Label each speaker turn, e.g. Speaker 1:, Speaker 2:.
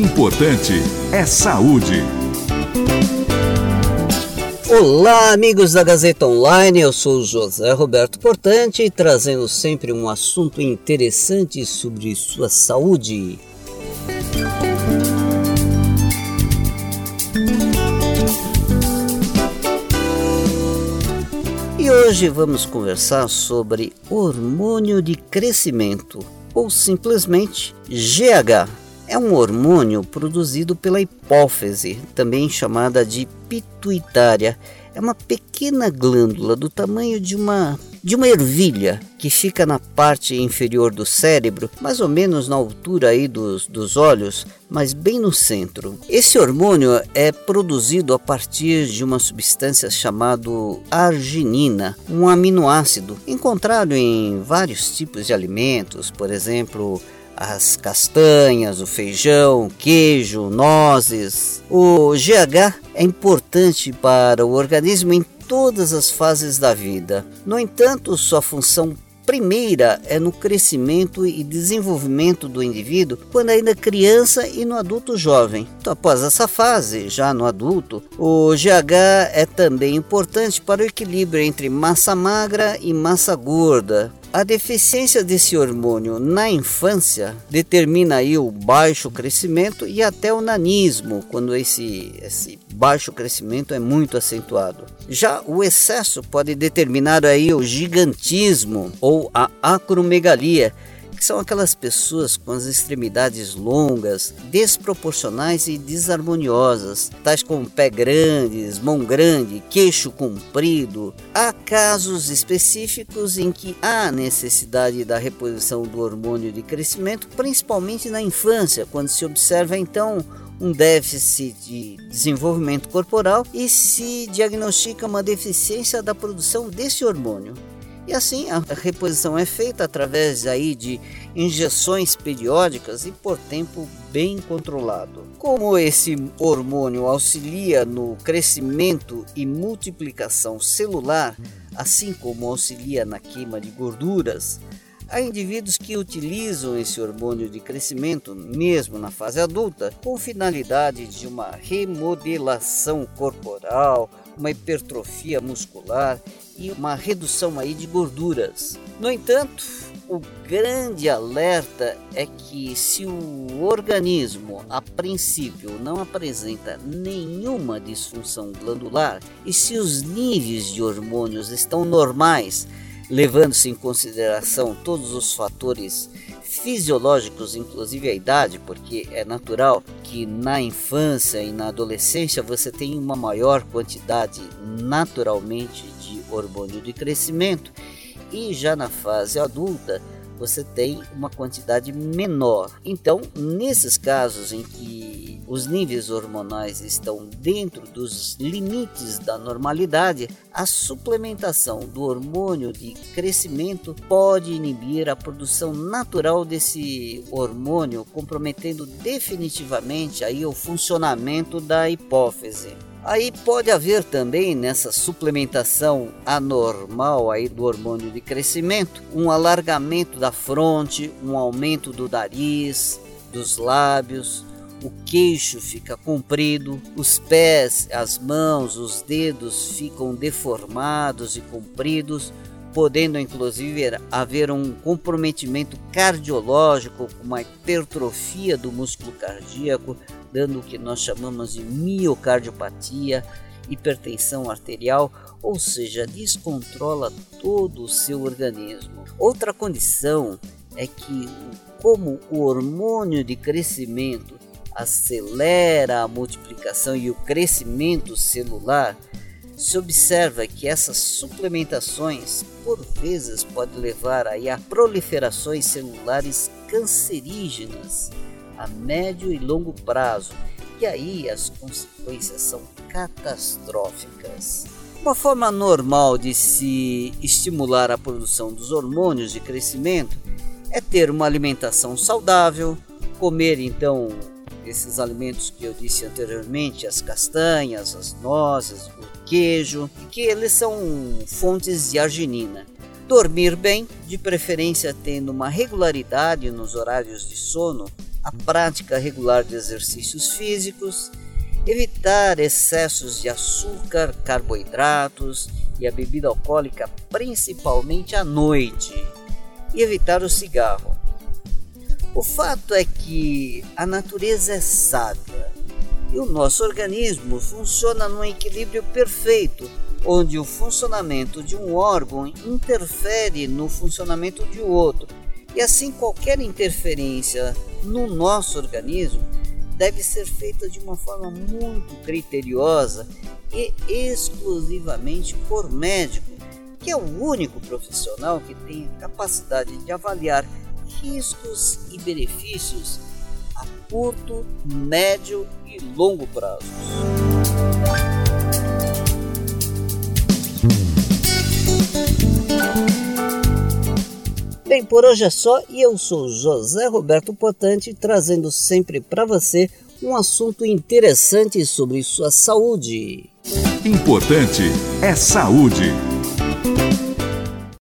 Speaker 1: importante é saúde.
Speaker 2: Olá, amigos da Gazeta Online. Eu sou José Roberto Portante, trazendo sempre um assunto interessante sobre sua saúde. E hoje vamos conversar sobre hormônio de crescimento, ou simplesmente GH. É um hormônio produzido pela hipófise, também chamada de pituitária. É uma pequena glândula do tamanho de uma de uma ervilha que fica na parte inferior do cérebro, mais ou menos na altura aí dos, dos olhos, mas bem no centro. Esse hormônio é produzido a partir de uma substância chamada arginina, um aminoácido encontrado em vários tipos de alimentos, por exemplo, as castanhas, o feijão, queijo, nozes. O GH é importante para o organismo em todas as fases da vida. No entanto, sua função primeira é no crescimento e desenvolvimento do indivíduo quando ainda criança e no adulto jovem. Então, após essa fase, já no adulto, o GH é também importante para o equilíbrio entre massa magra e massa gorda, a deficiência desse hormônio na infância determina aí o baixo crescimento e até o nanismo, quando esse, esse baixo crescimento é muito acentuado. Já o excesso pode determinar aí o gigantismo ou a acromegalia, que são aquelas pessoas com as extremidades longas, desproporcionais e desarmoniosas, tais como pé grandes, mão grande, queixo comprido. Há casos específicos em que há necessidade da reposição do hormônio de crescimento, principalmente na infância, quando se observa então um déficit de desenvolvimento corporal e se diagnostica uma deficiência da produção desse hormônio. E assim a reposição é feita através aí de injeções periódicas e por tempo bem controlado. Como esse hormônio auxilia no crescimento e multiplicação celular, assim como auxilia na queima de gorduras, Há indivíduos que utilizam esse hormônio de crescimento, mesmo na fase adulta, com finalidade de uma remodelação corporal, uma hipertrofia muscular e uma redução aí de gorduras. No entanto, o grande alerta é que se o organismo a princípio não apresenta nenhuma disfunção glandular e se os níveis de hormônios estão normais, levando-se em consideração todos os fatores fisiológicos, inclusive a idade, porque é natural que na infância e na adolescência você tenha uma maior quantidade naturalmente de hormônio de crescimento e já na fase adulta você tem uma quantidade menor. Então, nesses casos em que os níveis hormonais estão dentro dos limites da normalidade, a suplementação do hormônio de crescimento pode inibir a produção natural desse hormônio, comprometendo definitivamente aí o funcionamento da hipófise. Aí pode haver também nessa suplementação anormal aí do hormônio de crescimento, um alargamento da fronte, um aumento do nariz, dos lábios, o queixo fica comprido, os pés, as mãos, os dedos ficam deformados e compridos, podendo inclusive haver um comprometimento cardiológico, uma hipertrofia do músculo cardíaco, dando o que nós chamamos de miocardiopatia, hipertensão arterial, ou seja, descontrola todo o seu organismo. Outra condição é que, como o hormônio de crescimento acelera a multiplicação e o crescimento celular, se observa que essas suplementações, por vezes, podem levar aí a proliferações celulares cancerígenas a médio e longo prazo, e aí as consequências são catastróficas. Uma forma normal de se estimular a produção dos hormônios de crescimento é ter uma alimentação saudável, comer então esses alimentos que eu disse anteriormente, as castanhas, as nozes, o queijo, que eles são fontes de arginina. Dormir bem, de preferência tendo uma regularidade nos horários de sono, a prática regular de exercícios físicos, evitar excessos de açúcar, carboidratos e a bebida alcoólica, principalmente à noite, e evitar o cigarro. O fato é que a natureza é sábia e o nosso organismo funciona num equilíbrio perfeito, onde o funcionamento de um órgão interfere no funcionamento de outro. E assim qualquer interferência no nosso organismo deve ser feita de uma forma muito criteriosa e exclusivamente por médico, que é o único profissional que tem a capacidade de avaliar riscos e benefícios a curto, médio e longo prazo. Bem, por hoje é só e eu sou José Roberto Potante trazendo sempre para você um assunto interessante sobre sua saúde.
Speaker 1: Importante é saúde.